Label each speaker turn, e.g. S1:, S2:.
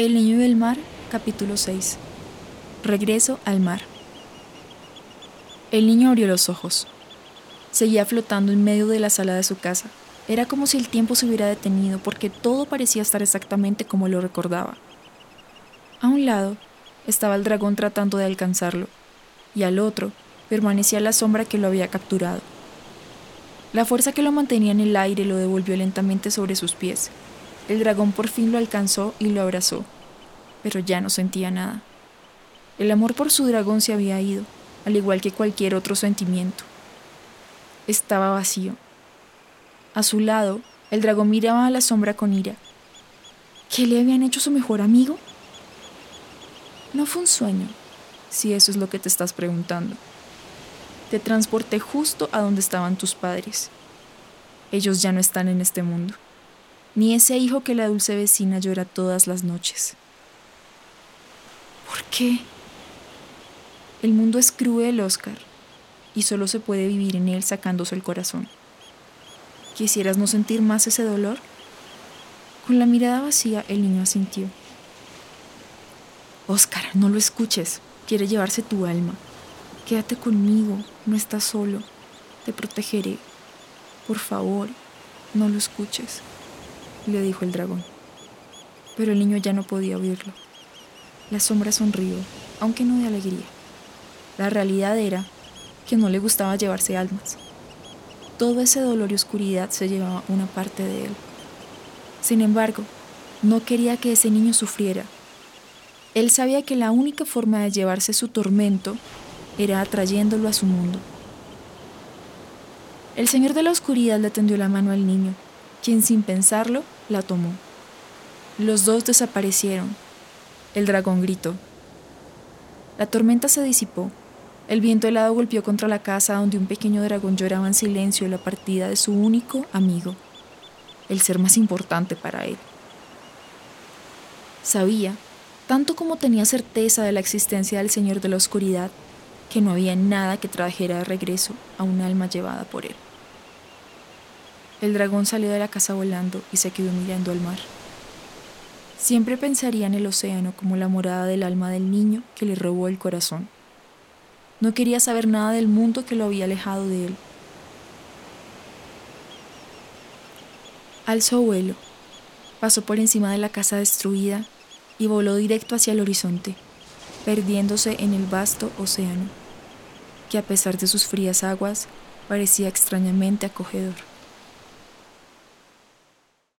S1: El niño del mar, capítulo 6. Regreso al mar. El niño abrió los ojos. Seguía flotando en medio de la sala de su casa. Era como si el tiempo se hubiera detenido porque todo parecía estar exactamente como lo recordaba. A un lado estaba el dragón tratando de alcanzarlo y al otro permanecía la sombra que lo había capturado. La fuerza que lo mantenía en el aire lo devolvió lentamente sobre sus pies el dragón por fin lo alcanzó y lo abrazó, pero ya no sentía nada. El amor por su dragón se había ido, al igual que cualquier otro sentimiento. Estaba vacío. A su lado, el dragón miraba a la sombra con ira. ¿Qué le habían hecho su mejor amigo? No fue un sueño, si eso es lo que te estás preguntando. Te transporté justo a donde estaban tus padres. Ellos ya no están en este mundo ni ese hijo que la dulce vecina llora todas las noches. ¿Por qué? El mundo es cruel, Oscar, y solo se puede vivir en él sacándose el corazón. ¿Quisieras no sentir más ese dolor? Con la mirada vacía, el niño asintió. Oscar, no lo escuches. Quiere llevarse tu alma. Quédate conmigo, no estás solo. Te protegeré. Por favor, no lo escuches le dijo el dragón. Pero el niño ya no podía oírlo. La sombra sonrió, aunque no de alegría. La realidad era que no le gustaba llevarse almas. Todo ese dolor y oscuridad se llevaba una parte de él. Sin embargo, no quería que ese niño sufriera. Él sabía que la única forma de llevarse su tormento era atrayéndolo a su mundo. El Señor de la Oscuridad le tendió la mano al niño quien sin pensarlo la tomó. Los dos desaparecieron. El dragón gritó. La tormenta se disipó. El viento helado golpeó contra la casa donde un pequeño dragón lloraba en silencio la partida de su único amigo, el ser más importante para él. Sabía, tanto como tenía certeza de la existencia del Señor de la Oscuridad, que no había nada que trajera de regreso a un alma llevada por él. El dragón salió de la casa volando y se quedó mirando al mar. Siempre pensaría en el océano como la morada del alma del niño que le robó el corazón. No quería saber nada del mundo que lo había alejado de él. Alzó vuelo, pasó por encima de la casa destruida y voló directo hacia el horizonte, perdiéndose en el vasto océano, que a pesar de sus frías aguas parecía extrañamente acogedor.